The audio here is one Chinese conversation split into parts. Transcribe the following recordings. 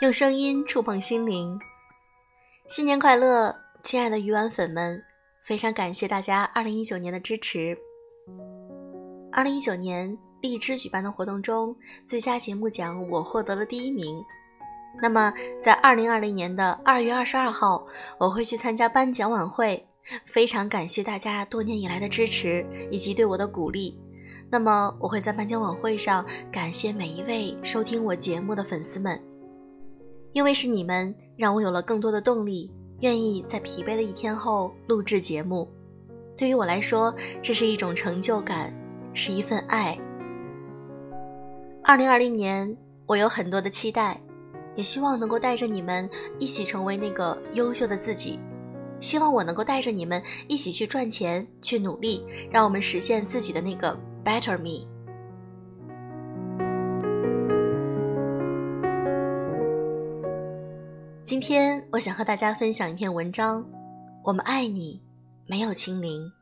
用声音触碰心灵，新年快乐，亲爱的鱼丸粉们！非常感谢大家二零一九年的支持。二零一九年荔枝举办的活动中，最佳节目奖我获得了第一名。那么在二零二零年的二月二十二号，我会去参加颁奖晚会。非常感谢大家多年以来的支持以及对我的鼓励。那么我会在颁奖晚会上感谢每一位收听我节目的粉丝们。因为是你们，让我有了更多的动力，愿意在疲惫的一天后录制节目。对于我来说，这是一种成就感，是一份爱。二零二零年，我有很多的期待，也希望能够带着你们一起成为那个优秀的自己。希望我能够带着你们一起去赚钱，去努力，让我们实现自己的那个 better me。今天我想和大家分享一篇文章，我们爱你，没有清零，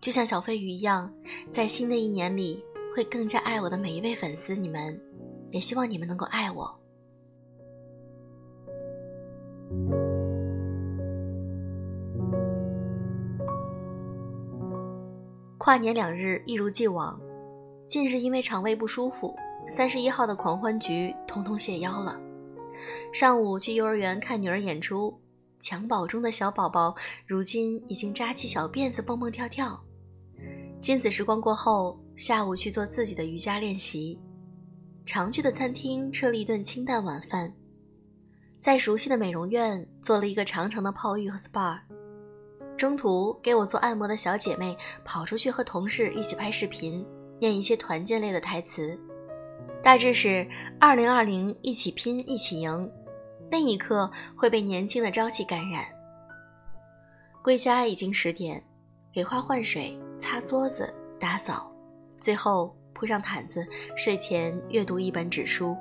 就像小飞鱼一样，在新的一年里会更加爱我的每一位粉丝，你们，也希望你们能够爱我。跨年两日一如既往，近日因为肠胃不舒服，三十一号的狂欢局通通谢邀了。上午去幼儿园看女儿演出，襁褓中的小宝宝如今已经扎起小辫子蹦蹦跳跳。亲子时光过后，下午去做自己的瑜伽练习。常去的餐厅吃了一顿清淡晚饭，在熟悉的美容院做了一个长长的泡浴和 SPA。中途给我做按摩的小姐妹跑出去和同事一起拍视频，念一些团建类的台词。大致是二零二零一起拼一起赢，那一刻会被年轻的朝气感染。归家已经十点，给花换水、擦桌子、打扫，最后铺上毯子，睡前阅读一本纸书。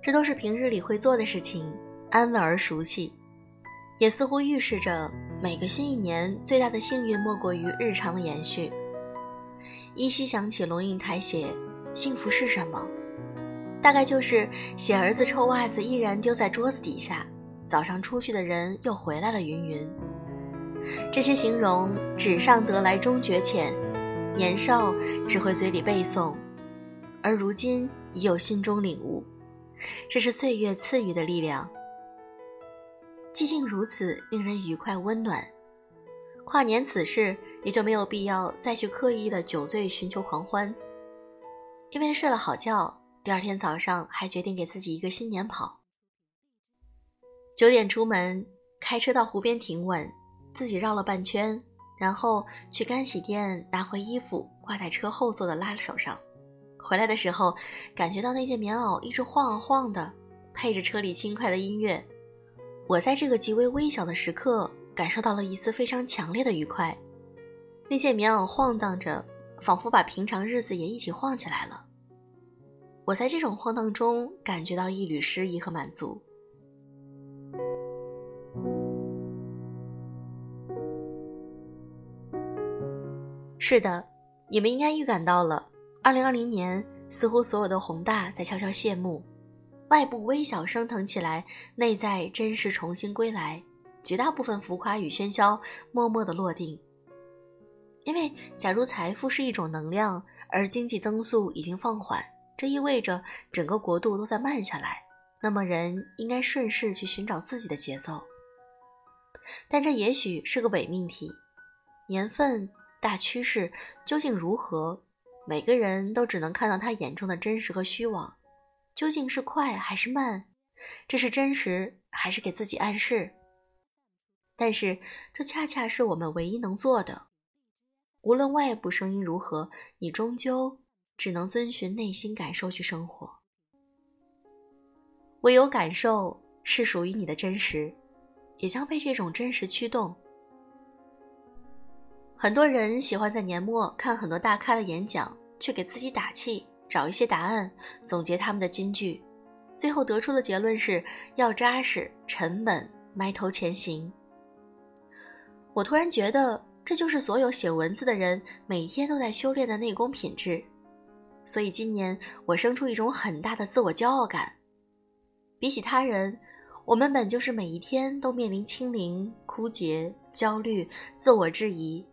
这都是平日里会做的事情，安稳而熟悉，也似乎预示着每个新一年最大的幸运莫过于日常的延续。依稀想起龙应台写“幸福是什么”，大概就是写儿子臭袜子依然丢在桌子底下，早上出去的人又回来了，云云。这些形容纸上得来终觉浅，年少只会嘴里背诵，而如今已有心中领悟，这是岁月赐予的力量。寂静如此，令人愉快温暖。跨年此事。也就没有必要再去刻意的酒醉寻求狂欢，因为睡了好觉，第二天早上还决定给自己一个新年跑。九点出门，开车到湖边停稳，自己绕了半圈，然后去干洗店拿回衣服，挂在车后座的拉手上。回来的时候，感觉到那件棉袄一直晃啊晃的，配着车里轻快的音乐，我在这个极为微小的时刻感受到了一丝非常强烈的愉快。那件棉袄晃荡着，仿佛把平常日子也一起晃起来了。我在这种晃荡中感觉到一缕诗意和满足。是的，你们应该预感到了，二零二零年似乎所有的宏大在悄悄谢幕，外部微小升腾起来，内在真实重新归来，绝大部分浮夸与喧嚣默默的落定。因为，假如财富是一种能量，而经济增速已经放缓，这意味着整个国度都在慢下来。那么，人应该顺势去寻找自己的节奏。但这也许是个伪命题。年份、大趋势究竟如何？每个人都只能看到他眼中的真实和虚妄。究竟是快还是慢？这是真实还是给自己暗示？但是，这恰恰是我们唯一能做的。无论外部声音如何，你终究只能遵循内心感受去生活。唯有感受是属于你的真实，也将被这种真实驱动。很多人喜欢在年末看很多大咖的演讲，去给自己打气，找一些答案，总结他们的金句，最后得出的结论是要扎实、沉稳、埋头前行。我突然觉得。这就是所有写文字的人每天都在修炼的内功品质，所以今年我生出一种很大的自我骄傲感，比起他人，我们本就是每一天都面临清零、枯竭、焦虑、自我质疑，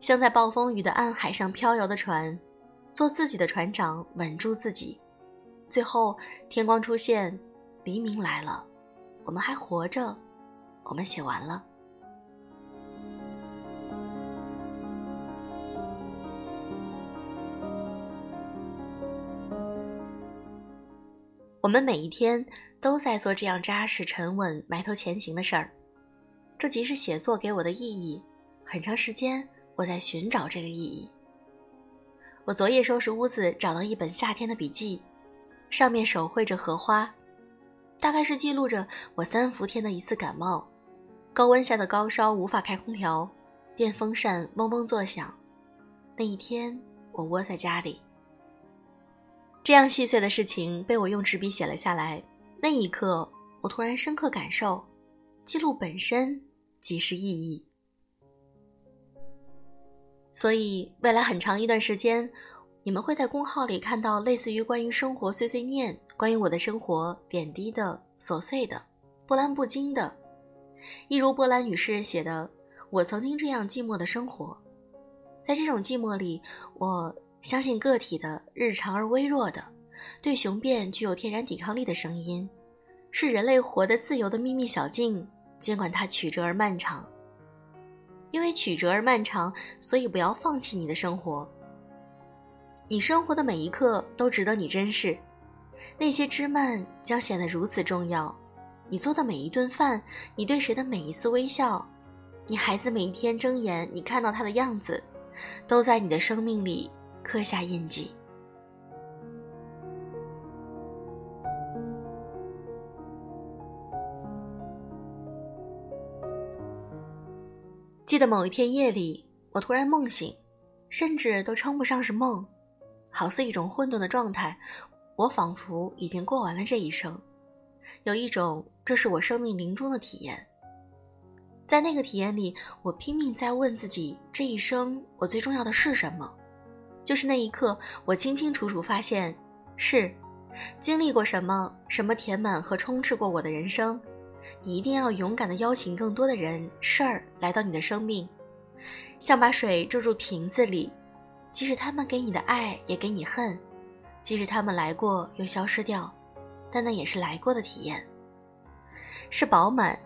像在暴风雨的暗海上飘摇的船，做自己的船长，稳住自己。最后，天光出现，黎明来了，我们还活着，我们写完了。我们每一天都在做这样扎实、沉稳、埋头前行的事儿，这即是写作给我的意义。很长时间，我在寻找这个意义。我昨夜收拾屋子，找到一本夏天的笔记，上面手绘着荷花，大概是记录着我三伏天的一次感冒。高温下的高烧无法开空调，电风扇嗡嗡作响。那一天，我窝在家里。这样细碎的事情被我用纸笔写了下来。那一刻，我突然深刻感受，记录本身即是意义。所以，未来很长一段时间，你们会在公号里看到类似于关于生活碎碎念、关于我的生活点滴的琐碎的、波澜不惊的，一如波兰女诗人写的：“我曾经这样寂寞的生活，在这种寂寞里，我。”相信个体的日常而微弱的，对雄辩具有天然抵抗力的声音，是人类活得自由的秘密小径。尽管它曲折而漫长，因为曲折而漫长，所以不要放弃你的生活。你生活的每一刻都值得你珍视，那些枝蔓将显得如此重要。你做的每一顿饭，你对谁的每一次微笑，你孩子每一天睁眼，你看到他的样子，都在你的生命里。刻下印记。记得某一天夜里，我突然梦醒，甚至都称不上是梦，好似一种混沌的状态。我仿佛已经过完了这一生，有一种这是我生命临终的体验。在那个体验里，我拼命在问自己：这一生我最重要的是什么？就是那一刻，我清清楚楚发现，是经历过什么，什么填满和充斥过我的人生。你一定要勇敢地邀请更多的人、事儿来到你的生命，像把水注入瓶子里，即使他们给你的爱也给你恨，即使他们来过又消失掉，但那也是来过的体验。是饱满，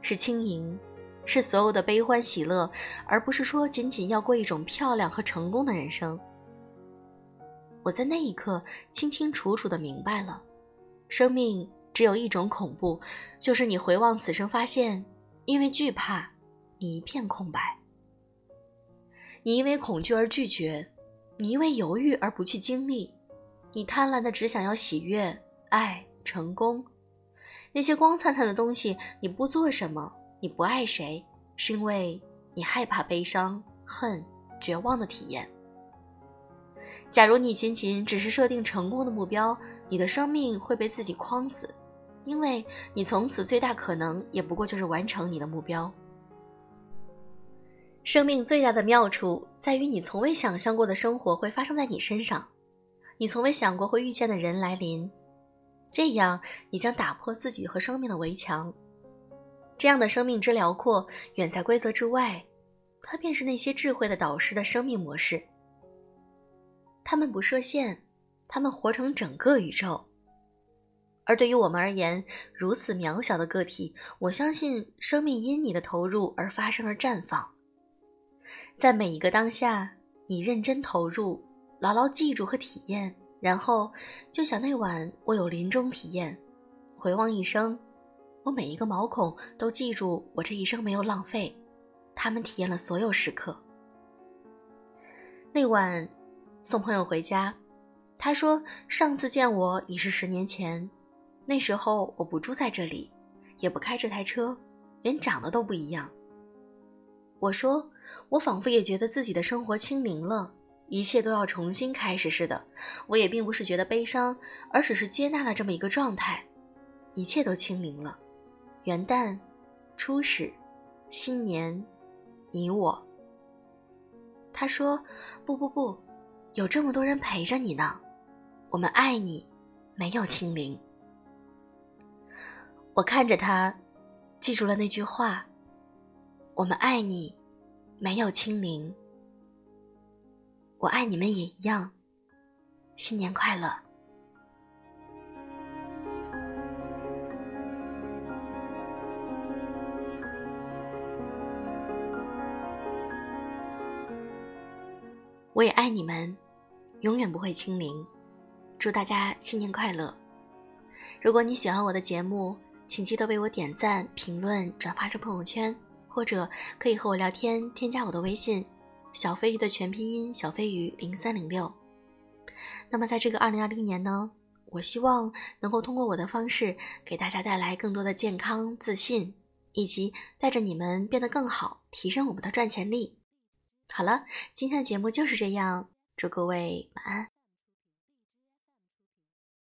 是轻盈，是所有的悲欢喜乐，而不是说仅仅要过一种漂亮和成功的人生。我在那一刻清清楚楚的明白了，生命只有一种恐怖，就是你回望此生，发现因为惧怕，你一片空白；你因为恐惧而拒绝，你因为犹豫而不去经历，你贪婪的只想要喜悦、爱、成功，那些光灿灿的东西，你不做什么，你不爱谁，是因为你害怕悲伤、恨、绝望的体验。假如你仅仅只是设定成功的目标，你的生命会被自己框死，因为你从此最大可能也不过就是完成你的目标。生命最大的妙处在于，你从未想象过的生活会发生在你身上，你从未想过会遇见的人来临，这样你将打破自己和生命的围墙。这样的生命之辽阔，远在规则之外，它便是那些智慧的导师的生命模式。他们不设限，他们活成整个宇宙。而对于我们而言，如此渺小的个体，我相信生命因你的投入而发生而绽放。在每一个当下，你认真投入，牢牢记住和体验，然后就想那晚我有临终体验，回望一生，我每一个毛孔都记住我这一生没有浪费，他们体验了所有时刻。那晚。送朋友回家，他说：“上次见我已是十年前，那时候我不住在这里，也不开这台车，连长得都不一样。”我说：“我仿佛也觉得自己的生活清零了，一切都要重新开始似的。我也并不是觉得悲伤，而只是接纳了这么一个状态，一切都清零了。元旦、初始、新年，你我。”他说：“不不不。”有这么多人陪着你呢，我们爱你，没有清零。我看着他，记住了那句话：“我们爱你，没有清零。”我爱你们也一样。新年快乐！我也爱你们，永远不会清零。祝大家新年快乐！如果你喜欢我的节目，请记得为我点赞、评论、转发至朋友圈，或者可以和我聊天，添加我的微信“小飞鱼”的全拼音“小飞鱼零三零六”。那么，在这个二零二零年呢，我希望能够通过我的方式，给大家带来更多的健康、自信，以及带着你们变得更好，提升我们的赚钱力。好了，今天的节目就是这样，祝各位晚安。